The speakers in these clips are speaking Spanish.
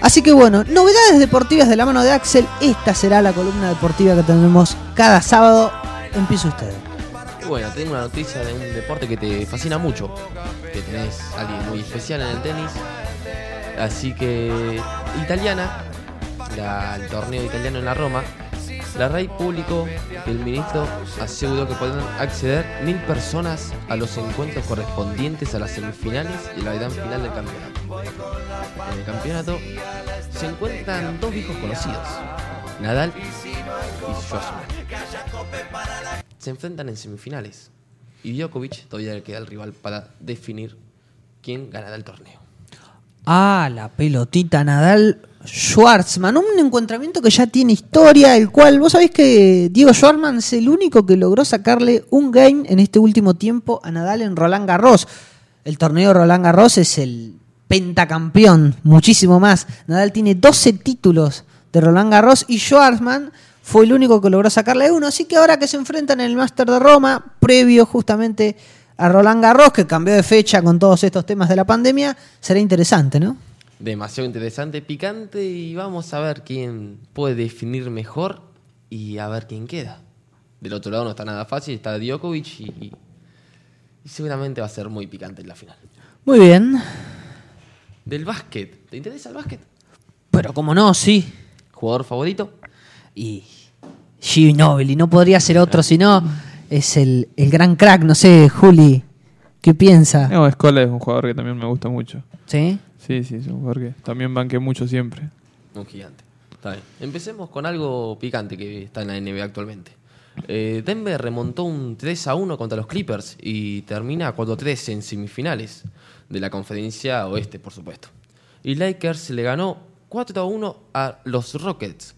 Así que bueno, novedades deportivas de la mano de Axel. Esta será la columna deportiva que tendremos cada sábado. Empieza usted. Bueno, tengo una noticia de un deporte que te fascina mucho. Que tenés alguien muy especial en el tenis. Así que, italiana, el torneo italiano en la Roma, la RAI publicó que el ministro aseguró que pueden acceder mil personas a los encuentros correspondientes a las semifinales y la gran final del campeonato. En el campeonato se encuentran dos viejos conocidos, Nadal y Schwarzman. Se enfrentan en semifinales y Djokovic todavía le queda el rival para definir quién ganará el torneo. Ah, la pelotita Nadal Schwartzman. Un encontramiento que ya tiene historia, el cual vos sabés que Diego Schwartzman es el único que logró sacarle un game en este último tiempo a Nadal en Roland Garros. El torneo Roland Garros es el pentacampeón, muchísimo más. Nadal tiene 12 títulos de Roland Garros y Schwartzman fue el único que logró sacarle uno. Así que ahora que se enfrentan en el Master de Roma, previo justamente a Roland Garros, que cambió de fecha con todos estos temas de la pandemia, será interesante, ¿no? Demasiado interesante, picante y vamos a ver quién puede definir mejor y a ver quién queda. Del otro lado no está nada fácil, está Djokovic y, y seguramente va a ser muy picante en la final. Muy bien. Del básquet, ¿te interesa el básquet? Pero como no, sí. ¿Jugador favorito? Y Ginobili, no podría ser otro, sino es el, el gran crack, no sé, Juli, ¿qué piensa? No, Escola es un jugador que también me gusta mucho. ¿Sí? Sí, sí, es un jugador que también banqué mucho siempre. Un gigante. Está bien. Empecemos con algo picante que está en la NBA actualmente. Eh, Denver remontó un 3 a 1 contra los Clippers y termina 4-3 en semifinales de la conferencia oeste, por supuesto. Y Lakers le ganó 4 a 1 a los Rockets.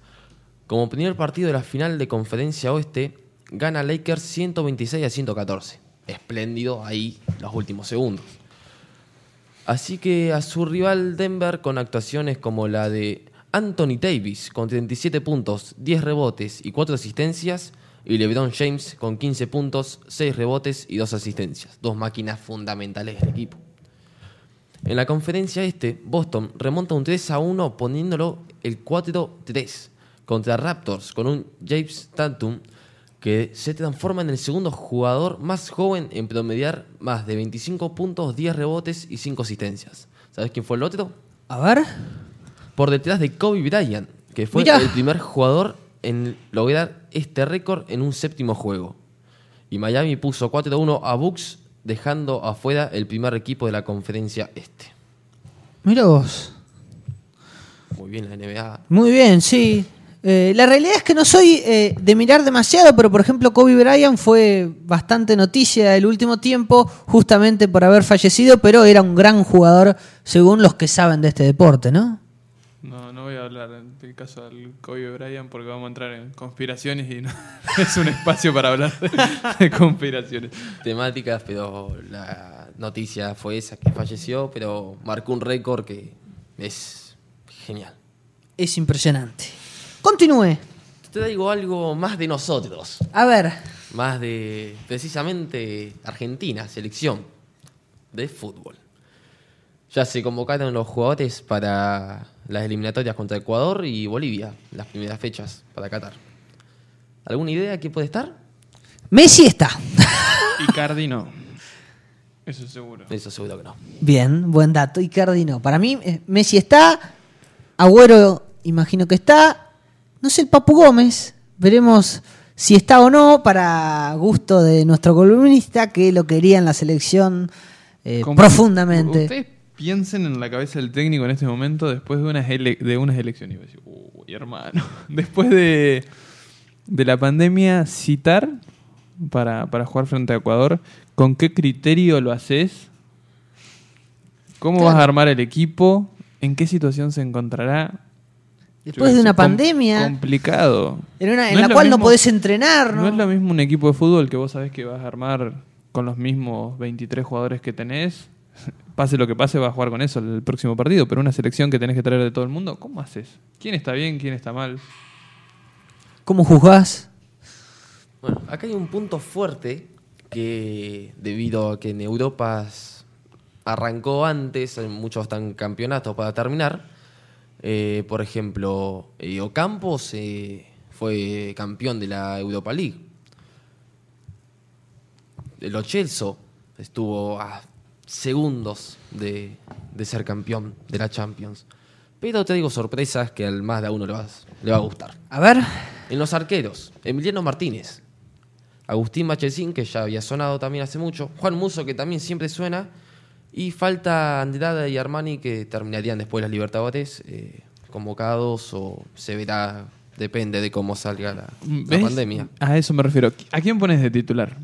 Como primer partido de la final de conferencia oeste, gana Lakers 126 a 114. Espléndido ahí los últimos segundos. Así que a su rival Denver con actuaciones como la de Anthony Davis con 37 puntos, 10 rebotes y 4 asistencias y LeBron James con 15 puntos, 6 rebotes y 2 asistencias, dos máquinas fundamentales del equipo. En la conferencia este, Boston remonta un 3 a 1 poniéndolo el 4-3 contra Raptors con un James Tatum que se transforma en el segundo jugador más joven en promediar más de 25 puntos, 10 rebotes y 5 asistencias. ¿Sabes quién fue el otro? A ver. Por detrás de Kobe Bryant, que fue el primer jugador en lograr este récord en un séptimo juego. Y Miami puso 4-1 a Bucks, dejando afuera el primer equipo de la conferencia este. Mira vos. Muy bien la NBA. Muy bien, sí. Eh, la realidad es que no soy eh, de mirar demasiado, pero por ejemplo Kobe Bryant fue bastante noticia el último tiempo, justamente por haber fallecido, pero era un gran jugador según los que saben de este deporte, ¿no? No, no voy a hablar del caso del Kobe Bryant porque vamos a entrar en conspiraciones y no es un espacio para hablar de, de conspiraciones. Temáticas, pero la noticia fue esa, que falleció, pero marcó un récord que es genial. Es impresionante. Continúe. Te digo algo más de nosotros. A ver, más de precisamente Argentina, selección de fútbol. Ya se convocaron los jugadores para las eliminatorias contra Ecuador y Bolivia, las primeras fechas para Qatar. ¿Alguna idea quién puede estar? Messi está. Y Cardi no. Eso seguro. Eso seguro que no. Bien, buen dato. Icardi no. Para mí, eh, Messi está. Agüero, imagino que está. No sé, el Papu Gómez. Veremos si está o no, para gusto de nuestro columnista, que lo quería en la selección eh, ¿Cómo- profundamente. Ustedes piensen en la cabeza del técnico en este momento después de unas, ele- de unas elecciones. Y decir, uy, hermano. Después de, de la pandemia, citar para, para jugar frente a Ecuador, ¿con qué criterio lo haces? ¿Cómo vas a armar el equipo? ¿En qué situación se encontrará? Después de una pandemia, Complicado. en, una- en No es la cual no podés entrenar, ¿no? No es lo mismo un equipo de fútbol que vos sabés que vas a armar con los mismos 23 jugadores que tenés. Pase lo que pase, vas a jugar con eso el próximo partido. Pero una selección que tenés que traer de todo el mundo, ¿cómo haces? ¿Quién está bien? ¿Quién está mal? ¿Cómo juzgás? Bueno, acá hay un punto fuerte que debido a que en Europa arrancó antes, hay muchos están campeonatos para terminar. Eh, por ejemplo, eh, Ocampos eh, fue campeón de la Europa League. El Ochelso estuvo a segundos de, de ser campeón de la Champions. Pero te digo sorpresas que al más de a uno le va, le va a gustar. A ver, En los arqueros, Emiliano Martínez, Agustín Machesín, que ya había sonado también hace mucho, Juan Muso, que también siempre suena, y falta Andrada y Armani, que terminarían después las Libertadores, eh, convocados o se verá, depende de cómo salga la, la pandemia. A eso me refiero. ¿A quién pones de titular?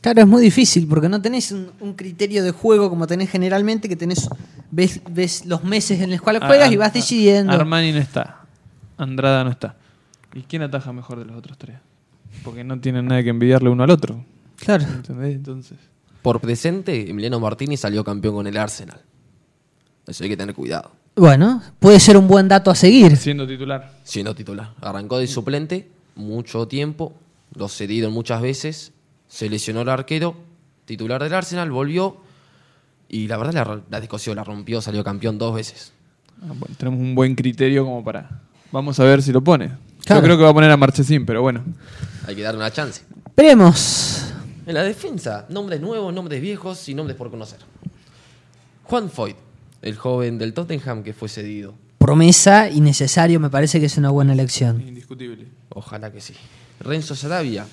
Claro, es muy difícil porque no tenés un, un criterio de juego como tenés generalmente, que tenés ves, ves los meses en los cuales juegas Ah, y vas ah, decidiendo. Armani no está. Andrada no está. ¿Y quién ataja mejor de los otros tres? Porque no tienen nada que envidiarle uno al otro. Claro. ¿Entendés? Entonces. Por presente, Emiliano Martínez salió campeón con el Arsenal. Eso hay que tener cuidado. Bueno, puede ser un buen dato a seguir. Siendo titular. Siendo titular. Arrancó de suplente mucho tiempo, lo cedieron muchas veces, se lesionó el arquero, titular del Arsenal, volvió y la verdad la, la descosió, la rompió, salió campeón dos veces. Ah, bueno, tenemos un buen criterio como para. Vamos a ver si lo pone. Claro. Yo creo que va a poner a Marchesín, pero bueno. Hay que darle una chance. Veremos. En la defensa, nombres nuevos, nombres viejos y nombres por conocer. Juan Foyt, el joven del Tottenham que fue cedido. Promesa y necesario, me parece que es una buena elección. Indiscutible. Ojalá que sí. Renzo Sarabia,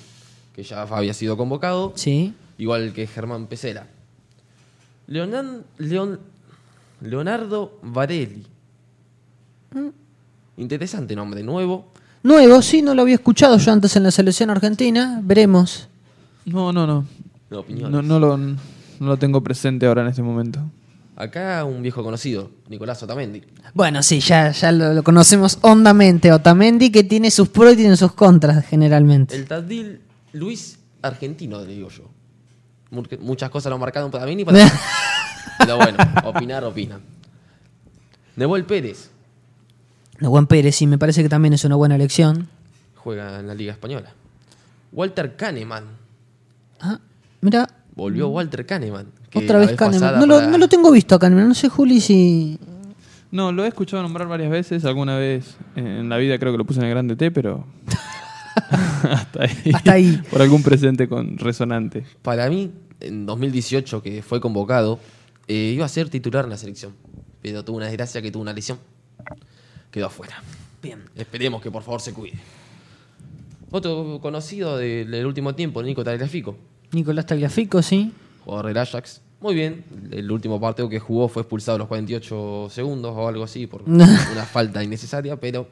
que ya había sido convocado, Sí. igual que Germán Pesera. Leonan- Leon- Leonardo Varelli. Interesante nombre, nuevo. Nuevo, sí, no lo había escuchado yo antes en la selección argentina. Veremos. No, no, no. No. No, no, lo, no lo tengo presente ahora en este momento. Acá un viejo conocido, Nicolás Otamendi. Bueno, sí, ya, ya lo, lo conocemos hondamente. Otamendi, que tiene sus pros y tiene sus contras generalmente. El Tadil Luis argentino, le digo yo. Mu- Muchas cosas lo marcaron para mí ni para Pero bueno, opinar, opinan. Nebol Pérez Juan Pérez, sí, me parece que también es una buena elección. juega en la Liga Española. Walter Kahneman. Ah, mira, Volvió Walter Kahneman. otra vez Kahneman. No lo, para- no lo tengo visto a Kahneman. No sé, Juli, si. No, lo he escuchado nombrar varias veces. Alguna vez en la vida creo que lo puse en el grande T, pero. hasta ahí. Hasta ahí. Por algún presente con resonante. Para mí, en 2018, que fue convocado, eh, iba a ser titular en la selección. Pero tuvo una desgracia que tuvo una lesión. Quedó afuera. Bien. Esperemos que por favor se cuide. Otro conocido del, del último tiempo, Nico Tagliafico, Nicolás Tagliafico, sí. jugador del Ajax. Muy bien, el último partido que jugó fue expulsado a los 48 segundos o algo así por una falta innecesaria, pero...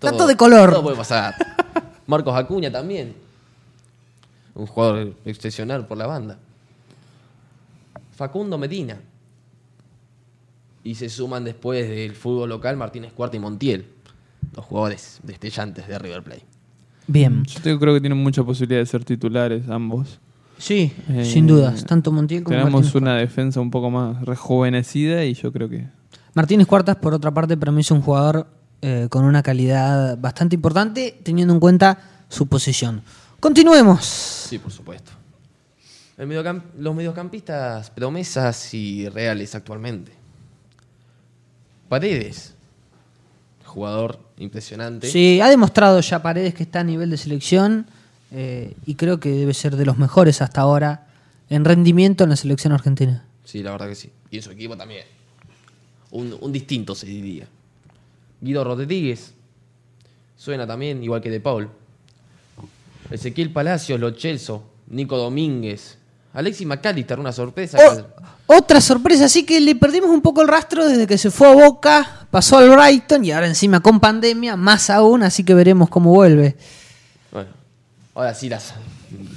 Dato de color. Todo puede pasar. Marcos Acuña también. Un jugador excepcional por la banda. Facundo Medina. Y se suman después del fútbol local Martínez Cuarta y Montiel. Los jugadores destellantes de River Plate. Bien. Yo creo que tienen mucha posibilidad de ser titulares ambos. Sí, Eh, sin dudas. Tanto Montiel como Tenemos Martínez. una defensa un poco más rejuvenecida y yo creo que. Martínez Cuartas, por otra parte, para mí es un jugador eh, con una calidad bastante importante, teniendo en cuenta su posición. Continuemos. Sí, por supuesto. El mediocamp- los mediocampistas promesas y reales actualmente. Paredes. Jugador impresionante. Sí, ha demostrado ya Paredes que está a nivel de selección eh, y creo que debe ser de los mejores hasta ahora en rendimiento en la selección argentina. Sí, la verdad que sí. Y en su equipo también. Un, un distinto se diría. Guido Rodríguez. Suena también, igual que De Paul. Ezequiel Palacios, Lo Celso, Nico Domínguez. Alexis McAllister, una sorpresa. O- otra sorpresa, sí que le perdimos un poco el rastro desde que se fue a Boca, pasó al Brighton y ahora encima con pandemia, más aún, así que veremos cómo vuelve. Bueno, ahora sí, las,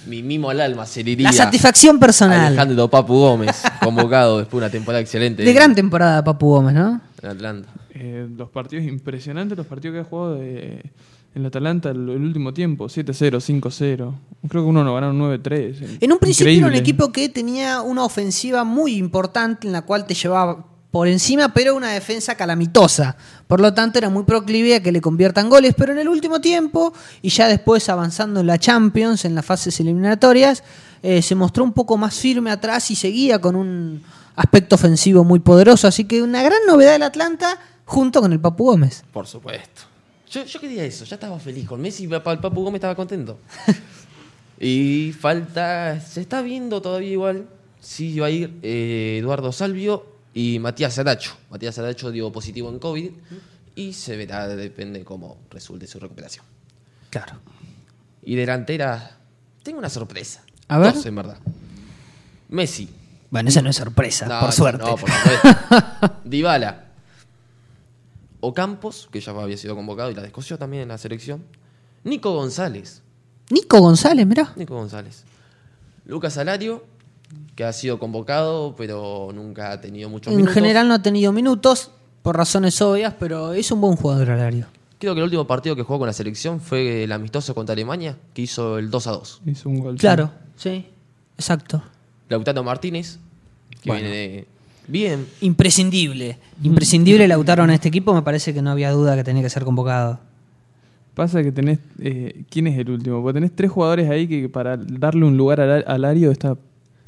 mi mimo al alma se diría. La satisfacción personal. Alejandro Papu Gómez, convocado después de una temporada excelente. De gran temporada Papu Gómez, ¿no? En Atlanta. eh, los partidos impresionantes, los partidos que ha jugado de- en el Atalanta el, el último tiempo: 7-0, 5-0. Creo que uno no ganaron 9-3. En un principio era un equipo que tenía una ofensiva muy importante en la cual te llevaba por encima, pero una defensa calamitosa. Por lo tanto, era muy proclive a que le conviertan goles, pero en el último tiempo, y ya después avanzando en la Champions, en las fases eliminatorias, eh, se mostró un poco más firme atrás y seguía con un aspecto ofensivo muy poderoso. Así que una gran novedad del Atlanta junto con el Papu Gómez. Por supuesto. Yo, yo quería eso, ya estaba feliz. Con Messi, el Papu Gómez estaba contento. y falta. Se está viendo todavía igual si va a ir eh, Eduardo Salvio y Matías Aracho. Matías Aracho dio positivo en COVID y se verá, depende cómo resulte su recuperación. Claro. Y delantera, tengo una sorpresa. A ver. Dos, en verdad. Messi. Bueno, esa no es sorpresa, No, por suerte. No, por supuesto. Dybala. Ocampos, que ya había sido convocado y la descoció también en la selección. Nico González. Nico González, mirá. Nico González. Lucas Salario, que ha sido convocado, pero nunca ha tenido muchos En minutos. general no ha tenido minutos, por razones obvias, pero es un buen jugador Alario. Creo que el último partido que jugó con la selección fue el amistoso contra Alemania, que hizo el 2 a 2. Hizo un gol. Claro, sí, exacto. Lautaro Martínez, que Bueno. viene bien. Imprescindible. Imprescindible Lautaro en este equipo, me parece que no había duda que tenía que ser convocado. Pasa que tenés. eh, ¿Quién es el último? Porque tenés tres jugadores ahí que para darle un lugar al, al Ario está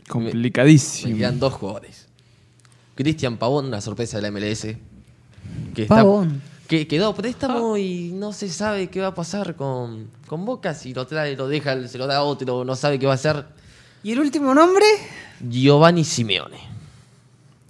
Me complicadísimo. quedan dos jugadores. Cristian Pavón, la sorpresa de la MLS. Que está- Pavón. que quedó préstamo y no se sabe qué va a pasar con, con Boca. Si lo trae, lo deja, se lo da a otro, no sabe qué va a hacer. ¿Y el último nombre? Giovanni Simeone.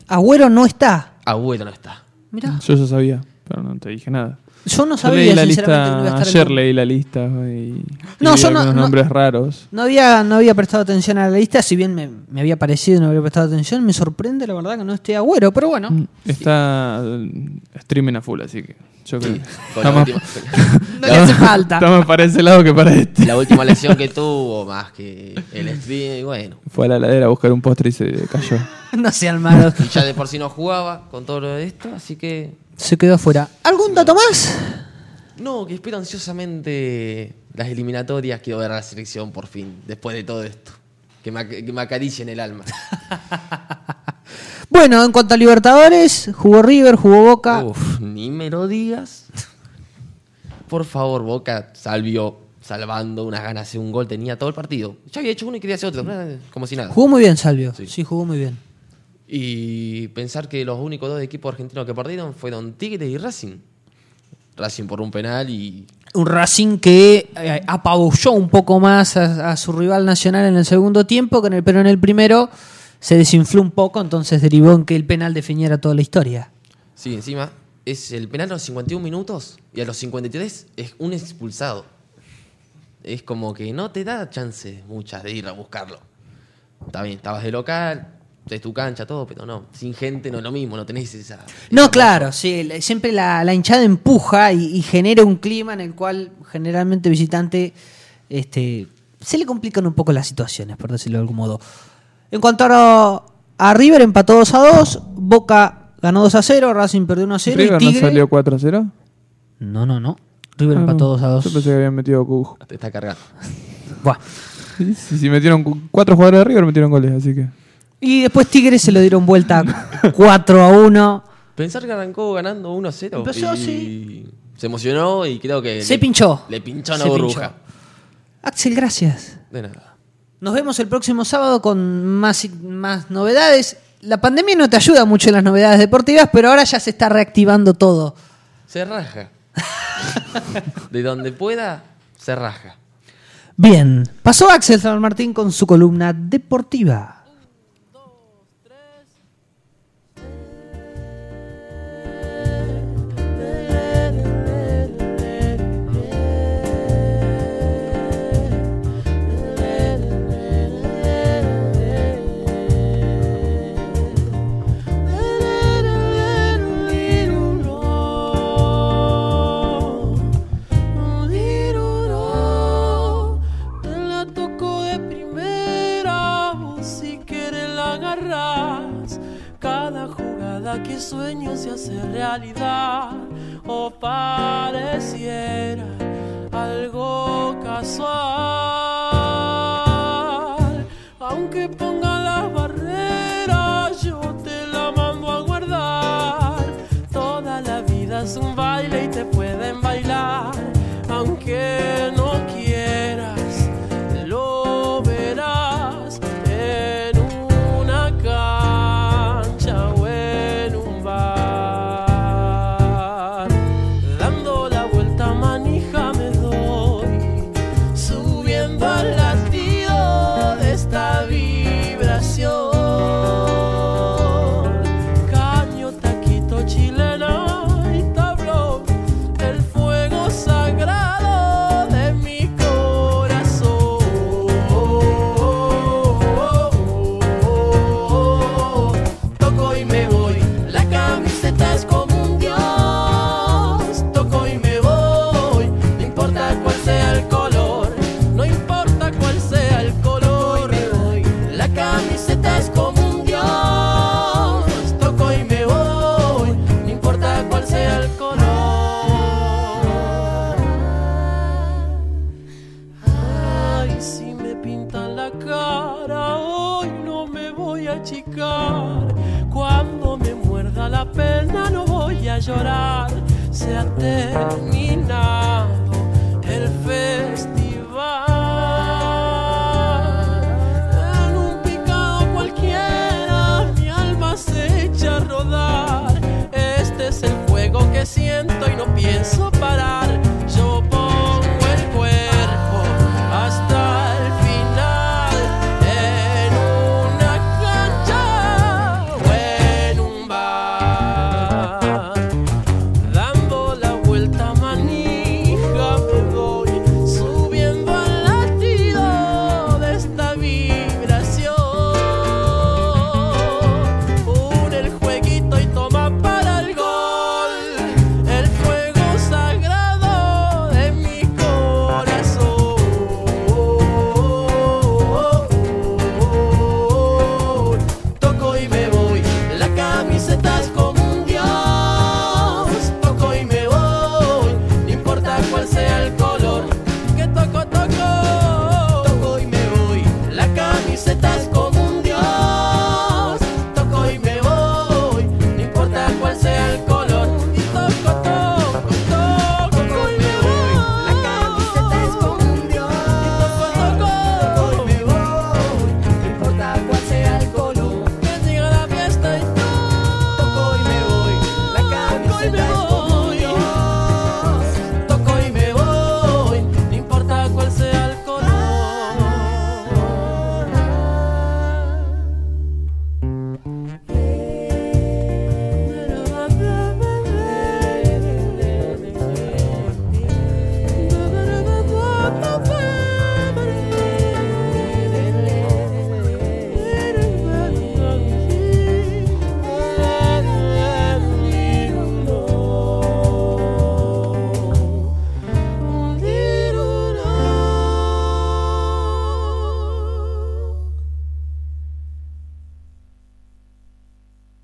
Agüero no está. Abuelo no está. Mirá, Yo ya sabía, pero no te dije nada. Yo no Yo sabía leí la sinceramente que no iba a lista, estar ayer leí la lista y, No, y yo no- algunos no- nombres raros. No había, no había prestado atención a la lista, si bien me, me había parecido y no había prestado atención, me sorprende la verdad que no esté Agüero, pero bueno. Mm, Está eh, streaming a full, así que yo creo que Con la, está más, última, No le hace falta. está más para ese lado que para este. la última lesión que tuvo, más que el stream, y bueno. Fue a la ladera a buscar un postre y se cayó. no sean malos. Y ya de por sí no jugaba con todo lo de esto, así que. Se quedó afuera. ¿Algún dato más? No, que espero ansiosamente las eliminatorias. Quiero ver a la selección por fin, después de todo esto. Que me, que me acaricien el alma. Bueno, en cuanto a Libertadores, jugó River, jugó Boca. Uf, ni me lo digas. Por favor, Boca salvió salvando unas ganas de un gol. Tenía todo el partido. Ya había hecho uno y quería hacer otro. Como si nada. Jugó muy bien, Salvio. Sí. Sí. jugó muy bien. Y pensar que los únicos dos equipos argentinos que perdieron fueron Tigre y Racing. Racing por un penal y Un Racing que eh, apabulló un poco más a, a su rival nacional en el segundo tiempo, que en el, pero en el primero se desinfló un poco, entonces derivó en que el penal definiera toda la historia. Sí, encima es el penal a los 51 minutos y a los 53 es un expulsado. Es como que no te da chance muchas de ir a buscarlo. Está bien, estabas de local, es tu cancha, todo, pero no, sin gente no es lo mismo, no tenés esa... No, esa claro, cosa. sí, siempre la, la hinchada empuja y, y genera un clima en el cual generalmente visitante este, se le complican un poco las situaciones, por decirlo de algún modo. En cuanto a, a River, empató 2 a 2, Boca ganó 2 a 0, Racing perdió 1 a 0 y ¿River no Tigre... salió 4 a 0? No, no, no. River Ah, empató no. 2 a 2. Yo pensé que habían metido cu- Te está cargando. Buah. Sí, sí, sí, metieron cu- cuatro jugadores de River metieron goles, así que. Y después Tigre se lo dieron vuelta 4 a 1. Pensar que arrancó ganando 1 a 0 Empezó, y sí. se emocionó y creo que... Se le- pinchó. Le pinchó una Se burbuja. pinchó. Axel, gracias. De nada. Nos vemos el próximo sábado con más, más novedades. La pandemia no te ayuda mucho en las novedades deportivas, pero ahora ya se está reactivando todo. Se raja. de donde pueda, se raja. Bien, pasó Axel San Martín con su columna deportiva. Hace realidad Cuando me muerda la pena no voy a llorar, se ha terminado el festival. En un picado cualquiera mi alma se echa a rodar. Este es el fuego que siento y no pienso